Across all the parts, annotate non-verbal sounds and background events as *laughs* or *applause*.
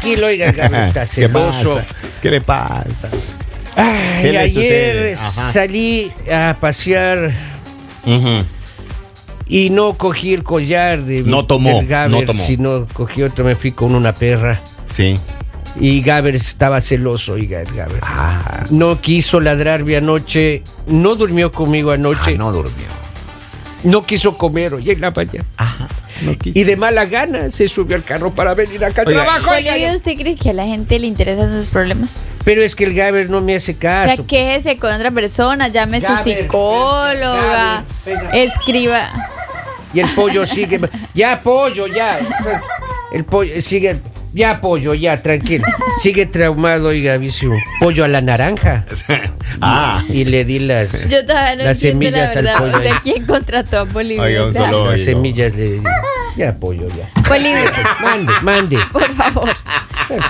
tranquilo, oiga, está *laughs* ¿Qué celoso. pasa? ¿Qué le pasa? Ay, ¿Qué le ayer salí a pasear y no cogí el collar de No tomó, del Gaber, no tomó. sino cogí otro, me fui con una perra. Sí. Y Gaber estaba celoso, oiga, el Gaber. Ah, No quiso ladrarme anoche, no durmió conmigo anoche, ah, no durmió. no quiso comer hoy en la mañana. Ajá. No quiso. Y de mala gana se subió al carro para venir acá al Oiga, trabajo. oiga. ¿usted cree que a la gente le interesan sus problemas? Pero es que el Gaber no me hace O caso. sea, quéjese con otra persona, llame su psicóloga, Gaber, escriba. Y el pollo *laughs* sigue. Ya, pollo, ya. El pollo sigue. Ya, pollo, ya, tranquilo. Sigue traumado, oiga, vicio. Pollo a la naranja. *laughs* ah. Y le di las, Yo todavía no las entiendo la semillas al pollo. O sea, ¿quién contrató a Bolivia? Oiga, un O solo- Las semillas le di. Ya, pollo, ya. Bolivia, Mande, mande. *laughs* por favor.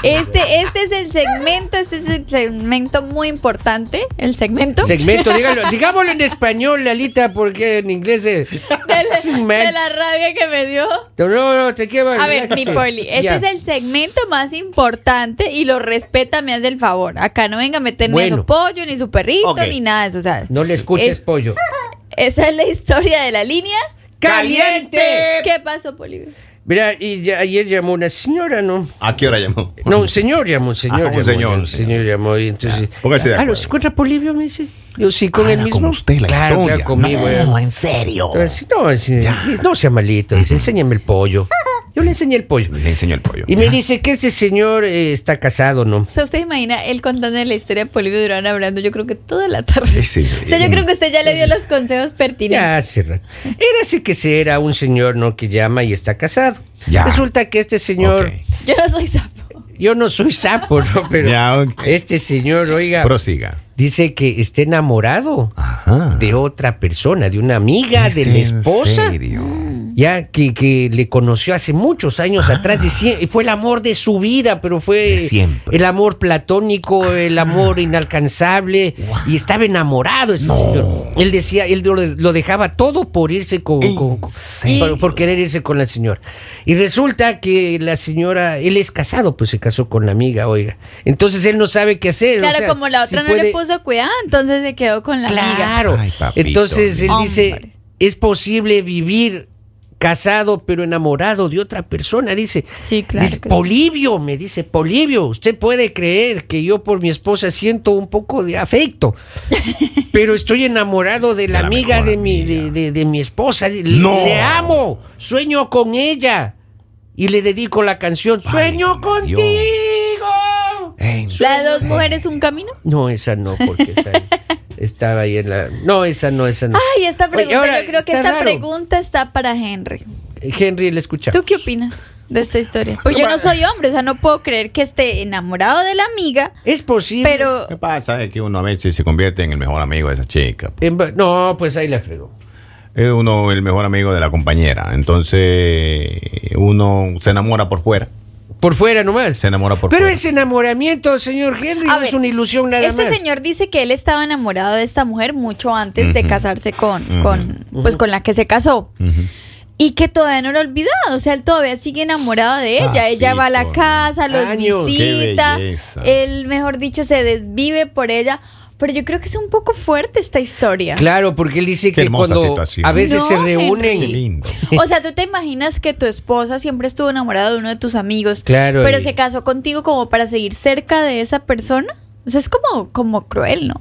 Este, este es el segmento, este es el segmento muy importante. El segmento. Segmento, *laughs* dígalo, digámoslo en español, Lalita, porque en inglés es. de, la, de la rabia que me dio. No, no, te quiero. A ver, mi poli, este Ya. es el segmento más importante y lo respeta, me hace el favor. Acá no venga a meter ni Bueno. su pollo, ni su perrito, ni nada de eso. O sea, No le escuches, es- pollo. *laughs* esa es la historia de la línea. ¡Caliente! ¿Qué pasó, Bolivia? Mira, y ya- ayer llamó una señora, ¿no? ¿A qué hora llamó? No, un señor llamó, un señor Ah, un llamó. señor, Un un señor, señor. llamó y entonces. póngase de Ah, ¿lo encuentra Polivio? Me dice. Yo sí, con Ah, el mismo. con usted la claro, historia. claro, conmigo. No, eh. en serio. Entonces, no, no sea malito. Dice, enséñame el pollo. Yo le enseñé el pollo. Le enseñó el pollo. Y me dice que este señor eh, está casado, ¿no? O sea, usted imagina él contando la historia de Bolivia Durán hablando, yo creo que toda la tarde. Sí, sí. O sea, yo creo que usted ya le dio los consejos Ya pertinentes. hace rato. Era así que se era un señor, ¿no? Que llama y está casado. Ya. Resulta que este señor. Yo no soy sapo. Yo no soy sapo, ¿no? *laughs* Pero Ya, ok. este señor, oiga, Prosiga. dice que está enamorado Ajá. de otra persona, de una amiga, ¿Es de la en esposa. serio? Ya que, que le conoció hace muchos años Ah. atrás, y fue el amor de su vida, pero fue siempre. el amor platónico, el amor inalcanzable, y estaba enamorado ese señor. Él decía, él lo, lo dejaba todo por irse con, por, por querer irse con la señora. Y resulta que la señora, él es casado, pues se casó con la amiga, oiga. Entonces él no sabe qué hacer. o Claro, sea, como la otra si no le puso cuidado, entonces se quedó con la amiga. Claro. Ay, papito Entonces él dice, es posible vivir casado pero enamorado de otra persona, dice. Sí, claro Dice, sí. Polibio, me dice, Polibio, usted puede creer que yo por mi esposa siento un poco de afecto, *laughs* pero estoy enamorado de la, la amiga de mi, amiga. de, de- de mi esposa. Le- No. Le amo, sueño con ella. Y le dedico la canción, Sueño Dios. contigo. En La de dos mujeres, un camino. No, esa no, porque esa *laughs* estaba ahí en la... No, esa no, esa no. Ay, esta Oye, pregunta, ahora, yo creo que esta raro. pregunta está para Henry. Henry, le escucha. ¿Tú qué opinas de esta historia? Pues yo no soy hombre, o sea, no puedo creer que esté enamorado de la amiga, Es posible. pero ¿Qué pasa? Es que uno a veces se convierte en el mejor amigo de esa chica. Va- no, pues ahí la fregó. Es uno el mejor amigo de la compañera. Entonces, uno se enamora por fuera. Por fuera nomás. Se enamora por Pero fuera. ese enamoramiento, señor Henry, A no es una ilusión nada este más. señor dice que él estaba enamorado de esta mujer mucho antes de casarse con, con, pues con la que se casó. Y que todavía no lo ha olvidado, o sea, él todavía sigue enamorado de ella. ella va a la casa, los Años. visita, él, mejor dicho, se desvive por ella. Pero yo creo que es un poco fuerte esta historia. Claro, porque él dice Qué que hermosa cuando situación. a veces No, se reúnen. Qué lindo. O sea, ¿tú te imaginas que tu esposa siempre estuvo enamorada de uno de tus amigos, Claro, pero y- se casó contigo como para seguir cerca de esa persona? O sea, es como, como cruel, ¿no?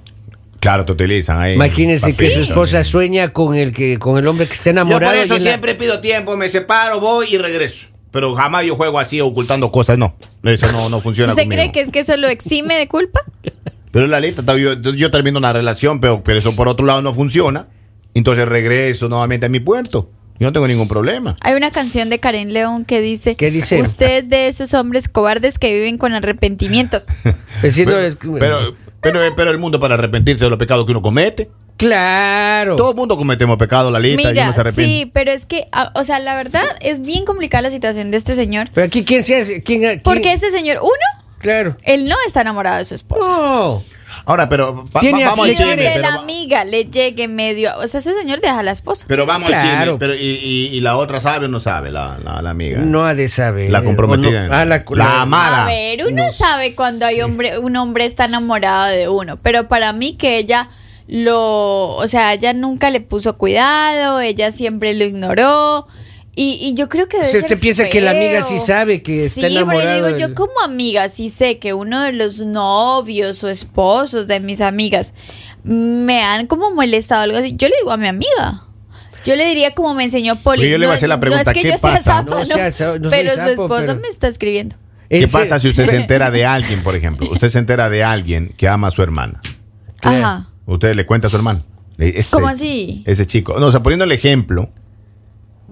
Claro, te utilizan ahí. Imagínense que su esposa también. sueña con el que con el hombre que está Yo enamorado. por eso y en la- siempre pido tiempo, me separo, voy y regreso. Pero jamás yo juego así ocultando cosas, no. Eso no, no funciona ¿Usted conmigo. cree que es que eso lo exime de culpa? *laughs* Pero la lista, yo, yo termino una relación, pero, pero eso por otro lado no funciona. Entonces regreso nuevamente a mi puerto. Yo no tengo ningún problema. Hay una canción de Karen León que dice, ¿Qué dice? Usted es de esos hombres cobardes que viven con arrepentimientos. *laughs* Diciendo- Pero, pero, pero el mundo para arrepentirse de los pecados que uno comete. claro. Todo el mundo cometemos pecados, la lista, y Mira, uno se arrepiente. sí, pero es que, ah, o sea, la verdad es bien complicada la situación de este señor. Pero aquí quién se hace, quién, quién- Porque este señor, uno, claro. él no está enamorado de su esposa. No. Ahora, pero va- Tiene va- vamos al chisme. Pero, la amiga le llegue medio. O sea, ese señor deja a la esposa. pero vamos al Claro. chisme. Pero, y, y- y la otra sabe o no sabe, la, la, la amiga. No ha de saber. La comprometida. No- ah, la, La amada. A ver, uno sabe cuando hay hombre, un hombre está enamorado de uno, pero para mí que ella lo, o sea, ella nunca le puso cuidado, ella siempre lo ignoró. Y, y yo creo que debe O sea, ser usted piensa que la amiga sí sabe que está Sí, pero enamorado digo, yo como amiga sí sé que uno de los novios o esposos de mis amigas me han como molestado algo así. Yo le digo a mi amiga. Yo le diría como me enseñó Poli. Oye, yo le voy a No- hacer la no pregunta, es que ¿qué yo sea zapa, No no, sea no pero su esposo pero- me está escribiendo. ¿Qué Ese- pasa si usted se *laughs* entera de alguien, por ejemplo? Usted se entera de alguien que ama a su hermana. Ajá. Usted le cuenta a su hermano. Ese- ¿Cómo así? Ese chico. No, o sea, poniendo el ejemplo.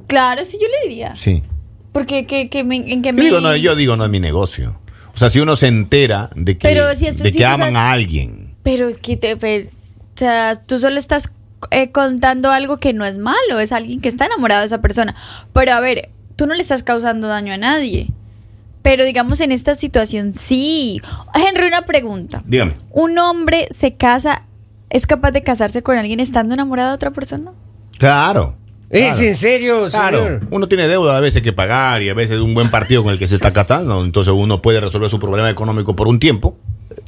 Claro, sí, yo le diría. Sí. Porque que, que me- en que Yo me... digo, no, yo digo, no es mi negocio. O sea, si uno se entera de que, Pero si eso de que aman a alguien. Pero que te... O sea, tú solo estás eh, contando algo que no es malo, es alguien que está enamorado de esa persona. Pero a ver, tú no le estás causando daño a nadie. Pero digamos en esta situación sí. Henry, una pregunta. Dígame. ¿Un hombre se casa, es capaz de casarse con alguien estando enamorado de otra persona? Claro. ¿Es en serio, Claro, señor? uno tiene deuda a veces que pagar y a veces un buen partido con el que se está casando, entonces uno puede resolver su problema económico por un tiempo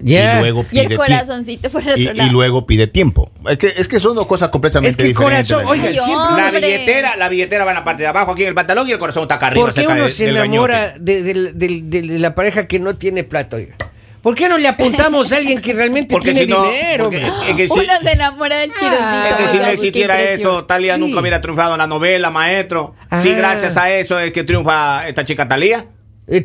y luego Y pide el tie- corazoncito por el y, otro y lado. luego pide tiempo. Es que, es que son dos cosas completamente Es que diferentes. corazón, oiga, Ay, siempre... La billetera, la billetera va en la parte de abajo, aquí en el pantalón y el corazón está acá arriba. ¿Por qué uno de- se enamora de, la pareja que no tiene plata, oiga? ¿Por qué no le apuntamos a alguien que realmente Porque tiene si no, dinero? porque- es que si- Uno se enamora del. Ah, Es que si no existiera eso, Talía Sí. nunca hubiera triunfado en la novela, maestro. Sí, Ah. gracias a eso es que triunfa esta chica Talía.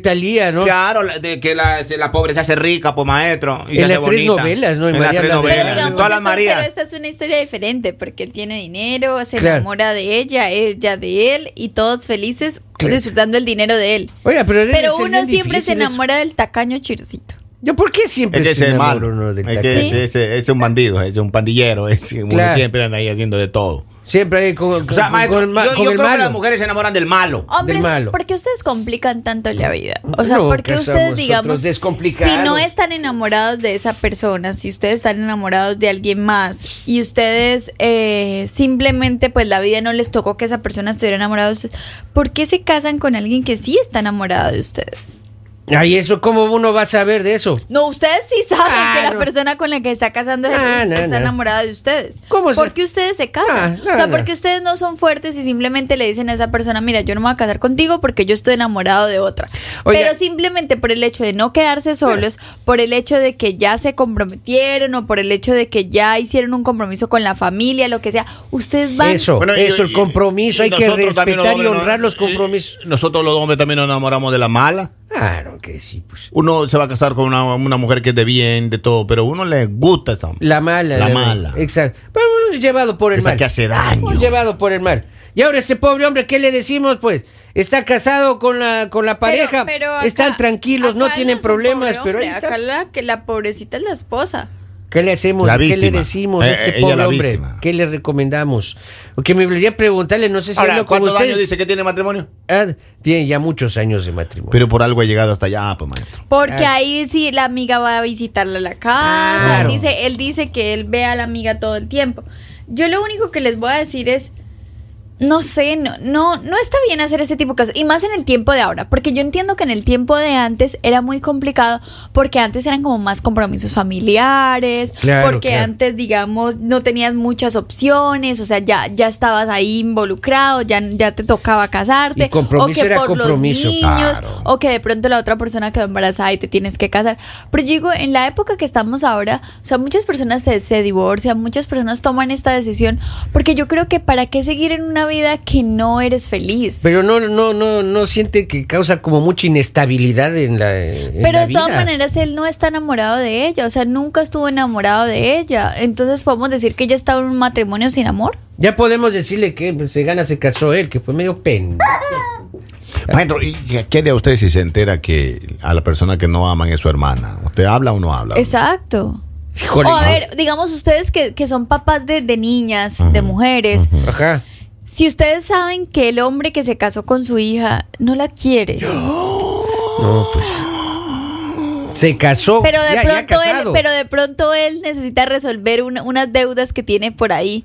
Talía, ¿no? Claro, la- de que la, la pobre se hace rica, pues maestro. y se En hace las tres bonita. novelas, ¿no? En En las tres la de- Pero novelas. digamos, En todas las Marías. pero esta es una historia diferente porque él tiene dinero, se Claro. enamora de ella, ella de él y todos felices Claro. disfrutando el dinero de él. Oiga, pero, uno siempre se eso. enamora del tacaño chirocito. ¿Yo por qué siempre Es es enamora malo. uno del Es que? Sí. ese, ese- ese es un bandido, ese es un pandillero. ese- uno Claro. siempre anda ahí haciendo de todo. Siempre hay con, O sea, con- maestro, con el yo, con yo el creo que las mujeres se enamoran del malo. Hombres, malo. ¿por qué ustedes complican tanto la vida? O sea, No, porque que ustedes, digamos, si no están enamorados de esa persona, si ustedes están enamorados de alguien más y ustedes eh, simplemente, pues la vida no les tocó que esa persona estuviera enamorada de ustedes, ¿por qué se casan con alguien que sí está enamorado de ustedes? Ay, eso, ¿cómo uno va a saber de eso? No, ustedes sí saben Ah, que la no. persona con la que está casando es no, está no. enamorada de ustedes. ¿Cómo se- ¿Por qué ustedes se casan? Ah, o sea, porque ustedes no son fuertes y simplemente le dicen a esa persona, mira, yo no me voy a casar contigo porque yo estoy enamorado de otra. Oiga. Pero simplemente por el hecho de no quedarse solos, por el hecho de que ya se comprometieron o por el hecho de que ya hicieron un compromiso con la familia, lo que sea, ustedes van... Eso, Bueno, y- eso, el compromiso, y hay que respetar y honrar los Y- compromisos. Nosotros los hombres también nos enamoramos de la mala. Claro que sí, pues. Uno se va a casar con una, una mujer que es de bien, de todo, pero a uno le gusta esa La mala. La mala. Exacto. Pero uno es llevado por el Esa mal. que hace daño. Uno es llevado por el mal. Y ahora este pobre hombre, ¿qué le decimos? Pues está casado con la, con la pareja, Pero- pero acá- están tranquilos, no tienen problemas, pero ahí está. Acá la, que la pobrecita es la esposa. ¿Qué le hacemos? La ¿Qué le decimos a Eh, este ella pobre hombre? víctima. ¿Qué le recomendamos? Porque me gustaría preguntarle, no sé si Ahora, ¿cuántos ustedes. años dice que tiene matrimonio? Ah, tiene ya muchos años de matrimonio. Pero por algo ha llegado hasta allá, pues maestro. Porque Claro. ahí sí la amiga va a visitarla a la casa. Claro. Dice, él dice que él ve a la amiga todo el tiempo. Yo lo único que les voy a decir es. No sé, no, no, no está bien hacer ese tipo de cosas. Y más en el tiempo de ahora. Porque yo entiendo que en el tiempo de antes era muy complicado. Porque antes eran como más compromisos familiares. Claro, porque claro. antes, digamos, no tenías muchas opciones. O sea, ya, ya estabas ahí involucrado. Ya, ya te tocaba casarte. O que era por compromiso. los niños. Claro. O que de pronto la otra persona quedó embarazada y te tienes que casar. Pero yo digo, en la época que estamos ahora, o sea, muchas personas se, se divorcian, muchas personas toman esta decisión, porque yo creo que para qué seguir en una vida que no eres feliz. Pero no, no, no, no siente que causa como mucha inestabilidad en la. en Pero la de todas maneras él no está enamorado de ella, o sea, nunca estuvo enamorado de ella. Entonces podemos decir que ella estaba en un matrimonio sin amor. Ya podemos decirle que pues, se gana, se casó él, que fue medio pen. *laughs* Maestro, ¿y qué haría usted si se entera que a la persona que no aman es su hermana? ¿Usted habla o no habla? Exacto. Híjole. O a ver, digamos ustedes que, que son papás de, de niñas, de mujeres, Ajá. Si ustedes saben que el hombre que se casó con su hija no la quiere, *gasps* No, pues. *gasps* Se casó. Pero de ya- ya pronto él, pero de pronto él necesita resolver una- unas deudas que tiene por ahí.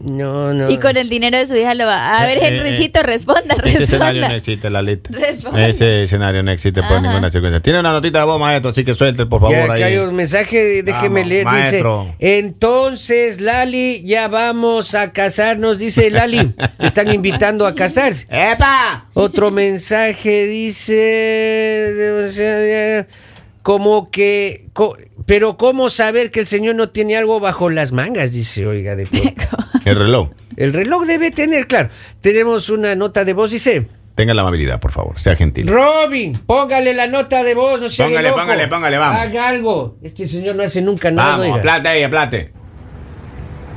No, no. Y con el dinero de su hija lo va. A ver, Eh, eh, Henricito, responda, Ese escenario no responda. existe, Lalita. Responda. Ese escenario no existe por Ajá. ninguna circunstancia. Tiene una notita de voz, maestro, así que suelte, por favor. Ya, ahí. hay un mensaje, déjeme Vamos, leer, maestro. dice, entonces Lali, ya vamos a casarnos, dice Lali, *laughs* están invitando a casarse. ¡Epa! Otro mensaje dice, o sea, como que, co- pero cómo saber que el señor no tiene algo bajo las mangas, dice, oiga, de. *laughs* El reloj. El reloj debe tener, claro. Tenemos una nota de voz, dice, Tenga la amabilidad, por favor. Sea gentil. Robin, póngale la nota de voz, no sea Póngale, loco. póngale, póngale, vamos. Haga algo. Este señor no hace nunca nada, Vamos, oiga. aplate ahí, aplate.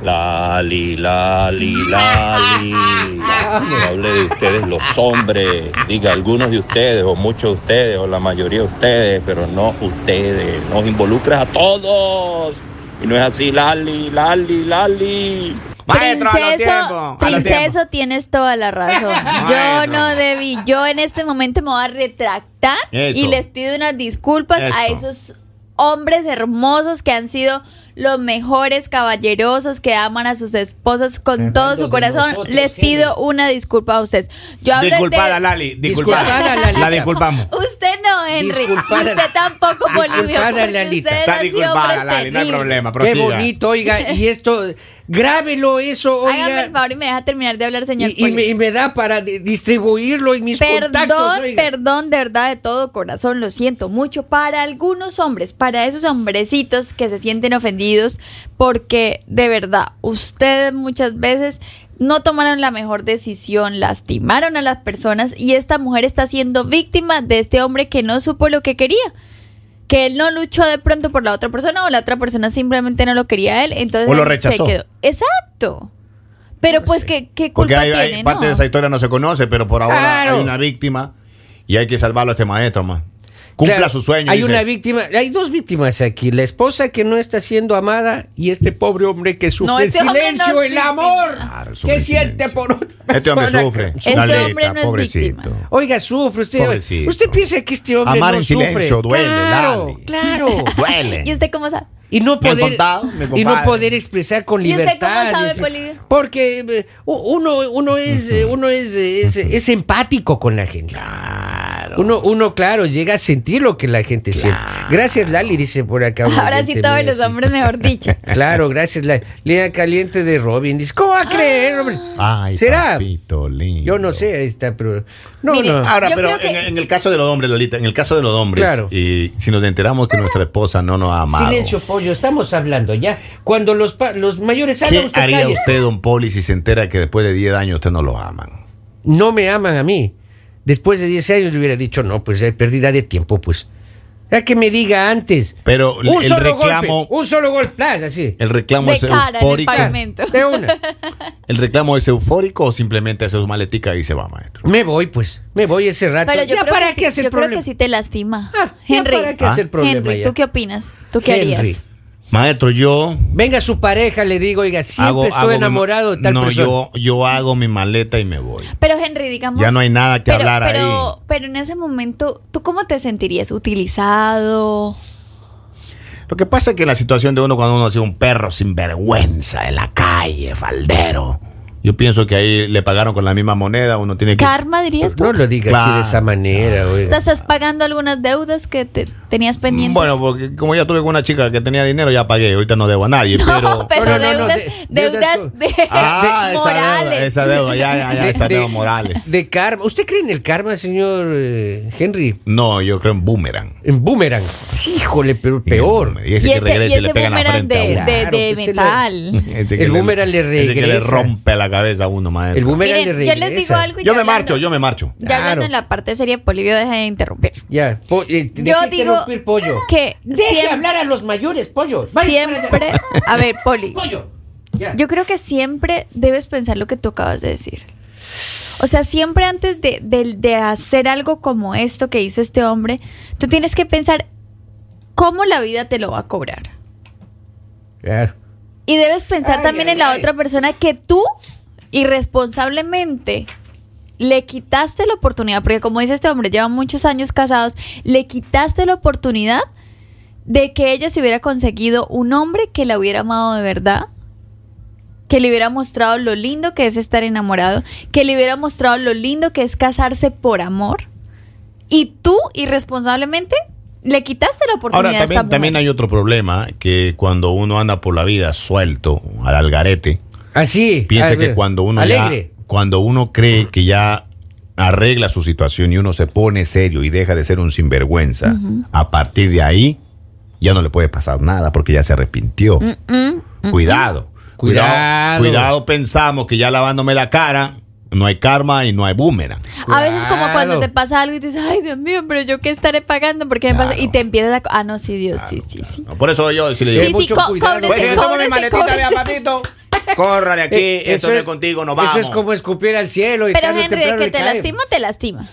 Lali, Lali, Lali. *laughs* No hable de ustedes los hombres. Diga algunos de ustedes, o muchos de ustedes, o la mayoría de ustedes, pero no ustedes. Nos involucras a todos. Y no es así, Lali, Lali, Lali. Maestro, Princeso, princeso, tienes toda la razón. *laughs* Yo no debí. Yo en este momento me voy a retractar Eso. y les pido unas disculpas a Eso. esos hombres hermosos que han sido los mejores caballerosos que aman a sus esposas con Fernando, todo su corazón. nosotros, Les pido una disculpa a ustedes. Yo hablo Disculpada, de Lali, Disculpada, disculpada. Lalita. La disculpamos. Usted no, Henry. Disculpada. Y usted tampoco, ustedes Está disculpada, Lali, no hay problema. Qué Prosiga. bonito, oiga, y *laughs* esto, grábelo eso, Hágame oiga. el favor y me deja terminar de hablar, señor. y, y me, y me da para di- distribuirlo en mis contactos, Perdón, perdón, de verdad, de todo corazón, lo siento mucho. Para algunos hombres, para esos hombrecitos que se sienten ofendidos, porque de verdad, ustedes muchas veces no tomaron la mejor decisión, lastimaron a las personas y esta mujer está siendo víctima de este hombre que no supo lo que quería. Que él no luchó de pronto por la otra persona o la otra persona simplemente no lo quería a él, entonces O lo rechazó. se quedó. Exacto. Pero pues, ¿qué, qué Porque culpa hay tiene? parte no? de esa historia no se conoce, pero por ahora Claro. hay una víctima y hay que salvarlo a este maestro, más. Cumpla Claro, su sueño. Hay dice. una víctima, hay dos víctimas aquí. La esposa que no está siendo amada y este pobre hombre que sufre No, el este hombre no silencio, es el amor Claro, sufre que el siente silencio. por otra Este hombre sufre. Este Lalita, hombre no es pobrecito. víctima. Oiga, sufre usted. Pobrecito. Usted piensa que este hombre Amar no en silencio sufre. duele, claro, claro. Duele. ¿Y usted cómo sabe? Y no poder contado, y no poder expresar con ¿Y usted cómo libertad. sabe, es- Bolivia? Porque eh, uno uno es eh, uno es, eh, es, es empático con la gente. Uno uno claro llega a sentir lo que la gente siente. Gracias Lali dice por acá. Ahora sí todos los hombres, mejor dicho. *laughs* Claro, gracias Lali. Línea caliente de Robin dice, ¿cómo va a creer, hombre? Ay, ¿Será? papito lindo. Yo no sé, ahí está, pero no, Mire, no. Ahora, pero que- en, en el caso de los hombres, Lolita, en el caso de los hombres, Claro. y si nos enteramos que nuestra esposa no nos ha amado, Silencio, pollo, estamos hablando ya. Cuando los, pa- los mayores hablan, ¿qué usted haría calle. usted, don Poli, si se entera que después de 10 años usted no lo aman? no me aman a mí. Después de 10 años le hubiera dicho, no, pues es pérdida de tiempo, pues. Ya que me diga antes. Pero un el solo reclamo- golpe, un solo golpe, así. ¿El reclamo De es cara en el eufórico? pavimento. De una. *laughs* ¿El reclamo es eufórico o simplemente hace su maletica y se va, maestro? Me voy, pues. Me voy ese rato. Pero yo, ya creo, para que qué sí, hacer yo creo problema. que sí te lastima. Ah, ya Henry, para qué Ah. hacer problema Henry, ya. ¿tú qué opinas? ¿Tú qué Henry. harías? Maestro, yo Venga su pareja, le digo, oiga, siempre hago, estoy hago mi- enamorado de tal no, persona. yo, yo hago mi maleta y me voy. Pero Henry, digamos... Ya no hay nada que pero, hablar pero, ahí. Pero en ese momento, ¿tú cómo te sentirías? ¿Utilizado? Lo que pasa es que la situación de uno cuando uno ha sido un perro sin vergüenza en la calle, faldero. Yo pienso que ahí le pagaron con la misma moneda, uno tiene que... ¿Karma dirías tú? No lo digas así de Claro, esa manera, oiga. O sea, estás pagando algunas deudas que te tenías pendientes. Bueno, porque como ya tuve con una chica que tenía dinero, ya pagué. Ahorita no debo a nadie, *laughs* no, pero... pero, No, no, no, deudas, de- deudas, deudas de Ah, esa *laughs* morales. deuda, esa deuda, ya, ya, ya, De- esa de- deuda morales. De karma. ¿Usted cree en el karma, señor eh, Henry? No, yo creo en boomerang. En boomerang. Híjole, pero peor. Y ese Y que ese, regresa y y, le ese pega en la boomerang frente a de, uno. de, Claro, de pues, le- metal. *laughs* Ese que El boomerang le ese que le regresa. rompe la cabeza a uno, maestro. El boomerang Miren, le yo regresa. les digo algo. y Yo me hablando- marcho, yo me marcho. Ya hablando Claro. en la parte seria, Polivio, deja de interrumpir. Ya, eh, Yo digo interrumpir, pollo. que Deje siempre, hablar a los mayores, pollo. Vaya, siempre, a ver, Poli, Pollo. Yo creo que siempre debes pensar lo que tú acabas de decir. O sea, siempre antes de, de- de hacer algo como esto que hizo este hombre, tú tienes que pensar cómo la vida te lo va a cobrar. Claro. Y debes pensar Ay, también ay, en la ay. otra persona que tú, irresponsablemente, le quitaste la oportunidad, porque como dice este hombre, llevan muchos años casados, le quitaste la oportunidad de que ella se hubiera conseguido un hombre que la hubiera amado de verdad, que le hubiera mostrado lo lindo que es estar enamorado, que le hubiera mostrado lo lindo que es casarse por amor, y tú irresponsablemente le quitaste la oportunidad Ahora, a esta también, también hay otro problema, que cuando uno anda por la vida suelto, al algarete, Así. piensa a que cuando uno Alegre. Cuando uno cree que ya arregla su situación y uno se pone serio y deja de ser un sinvergüenza, a partir de ahí ya no le puede pasar nada porque ya se arrepintió. Mm, Cuidado. Cuidado. Cuidado. Cuidado, pensamos que ya lavándome la cara no hay karma y no hay boomerang. A veces como cuando te pasa algo y tú dices, ay Dios mío, pero yo qué estaré pagando, porque me pasa? Y te empiezas a... Ah, no, sí, Dios, sí, sí, sí. Por eso yo sí le digo, Sí, sí, mucho cuidado. cóbrese, Pues mi cóbrese, maletita, vea, cóbrese. papito. Corra de aquí, Eh, eso no es contigo, nos vamos. Eso es como escupir al cielo. Y Pero tarde Henry, de que te cae. lastima, te lastima.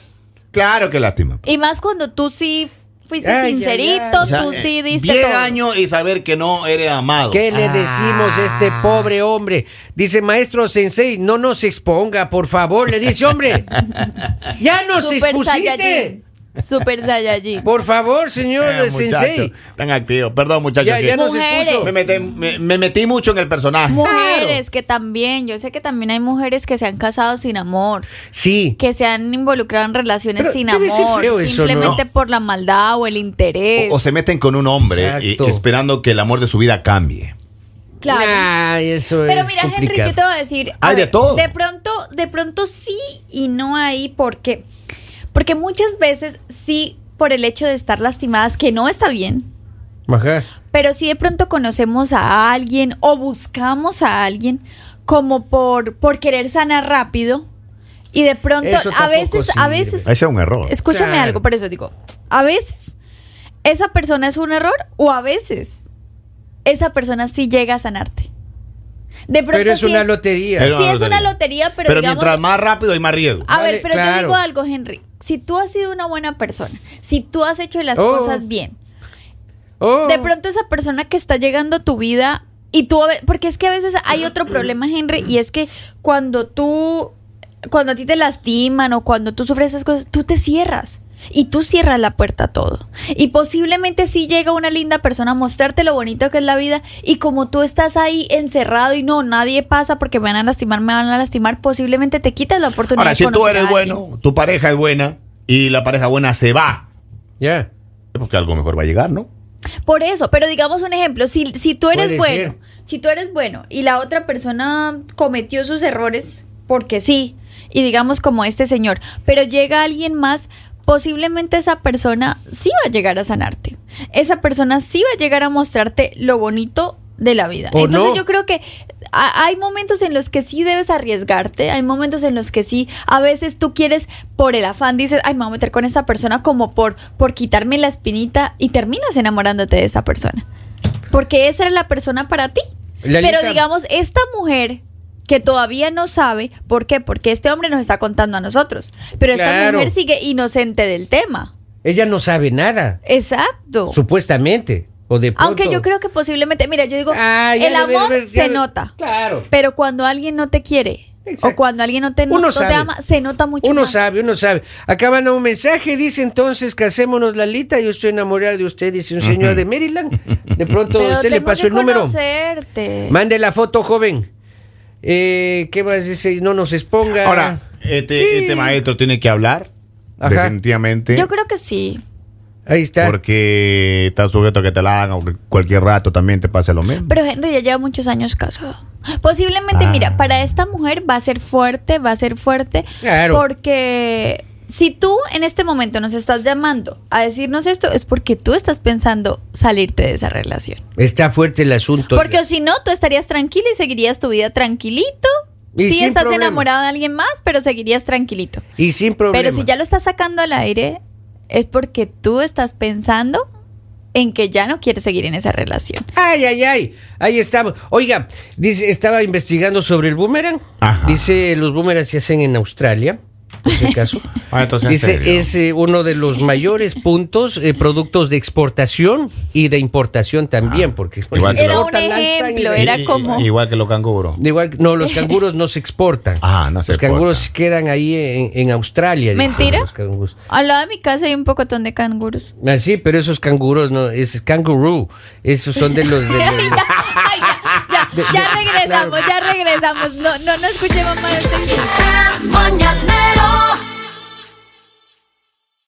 claro que lástima. Y más cuando tú sí fuiste Ay, ay, sincerito, ay. O sea, tú sí eh, diste 10 todo. años y saber que no eres amado. ¿Qué le decimos a este Ah. pobre hombre? Dice, maestro Sensei, no nos exponga, por favor. Le dice, hombre, *laughs* ya nos Super expusiste. Saiyajin. Super Saiyajin. Por favor, señor Eh, Sensei. Tan activo. Perdón, muchachos. Ya, ya nos Mujeres. expuso. me, metí, me- me metí mucho en el personaje. Mujeres que también, yo sé que también hay mujeres que se han casado sin amor, Sí. que se han involucrado en relaciones Pero sin amor, feo eso, ¿no? simplemente por la maldad o el interés. O, o se meten con un hombre y- esperando que el amor de su vida cambie. Claro. Ay, eso Pero es mira, Henry, complicado. yo te voy a decir. a Hay de todo. De pronto, de pronto sí y no hay, porque Porque muchas veces sí, por el hecho de estar lastimadas, que no está bien, Ajá. pero si de pronto conocemos a alguien o buscamos a alguien como por, por querer sanar rápido y de pronto Eso a veces, a veces, Ese es un error. escúchame Claro. algo, por eso digo, a veces esa persona es un error o a veces esa persona sí llega a sanarte. De pronto Pero es sí una lotería. Sí es una lotería. pero, Pero digamos, mientras más rápido hay más riesgo. a Vale, ver, pero yo claro. digo algo, Henry. Si tú has sido una buena persona, si tú has hecho las Oh. cosas bien, Oh. de pronto esa persona que está llegando a tu vida y tú, porque es que a veces hay otro problema, Henry, y es que cuando tú, cuando a ti te lastiman o cuando tú sufres esas cosas, tú te cierras. Y tú cierras la puerta a todo. Y posiblemente sí llega una linda persona a mostrarte lo bonito que es la vida. Y como tú estás ahí encerrado y no, nadie pasa porque me van a lastimar, me van a lastimar, posiblemente te quitas la oportunidad Ahora, de si tú eres bueno, tu pareja es buena y la pareja buena se va, Ya. es porque algo mejor va a llegar, ¿no? Por eso, pero digamos un ejemplo, si, si tú eres Puede bueno, ser. si tú eres bueno y la otra persona cometió sus errores porque sí, y digamos como este señor, pero llega alguien más, posiblemente esa persona sí va a llegar a sanarte. Esa persona sí va a llegar a mostrarte lo bonito de la vida. ¿O Entonces no? yo creo que hay momentos en los que sí debes arriesgarte, hay momentos en los que sí, a veces tú quieres por el afán, dices, ay, me voy a meter con esta persona como por, por quitarme la espinita y terminas enamorándote de esa persona. Porque esa era la persona para ti. Lalita. Pero digamos, esta mujer que todavía no sabe, ¿por qué? Porque este hombre nos está contando a nosotros. Pero esta Claro. mujer sigue inocente del tema. Ella no sabe nada, Exacto. supuestamente. O de pronto. Aunque yo creo que posiblemente, mira, yo digo, Ah, el debe amor se nota. Claro. Pero cuando alguien no te quiere Exacto. o cuando alguien no te, no, Uno no te sabe. ama, se nota mucho Uno más. sabe, uno sabe. Acaban un mensaje, dice entonces, casémonos, Lalita. Yo estoy enamorado de usted, dice un señor de *laughs* Maryland. De pronto Pero usted le pasó que el número. conocerte. Mande la foto, joven. Eh, ¿Qué más dice? No nos exponga. Ahora, este, Sí. este maestro tiene que hablar, Ajá. definitivamente. Yo creo que sí. Ahí está. Porque está sujeto a que te la hagan o que cualquier rato también te pase lo mismo. Pero Henry ya lleva muchos años casado. Posiblemente, Ah. mira, para esta mujer va a ser fuerte, va a ser fuerte. Claro. Porque si tú en este momento nos estás llamando a decirnos esto, es porque tú estás pensando salirte de esa relación. Está fuerte el asunto. Porque si no, tú estarías tranquilo y seguirías tu vida tranquilito. Y sí estás problema. enamorado de alguien más, pero seguirías tranquilito. y sin problema. Pero si ya lo estás sacando al aire, es porque tú estás pensando en que ya no quieres seguir en esa relación. Ay, ay, ay. Ahí estamos. Oiga, dice, estaba investigando sobre el boomerang. Ajá. Dice, los boomerangs se hacen en Australia. Por si acaso. *laughs* Ah, Dice, es eh, uno de los mayores puntos, eh, productos de exportación y de importación también, Ah, porque igual Era un ejemplo, era como... Igual que los canguros. Igual, no, los canguros no se exportan. Ah, no se Los canguros exportan. quedan ahí en, en Australia. ¿Mentira? los canguros. Al lado de mi casa hay un pocotón de canguros. Ah, sí, pero esos canguros no, es kangaroo. Esos son de los de *laughs* los- ya, regresamos, ya regresamos. No, no, no escuchemos más este El mañanero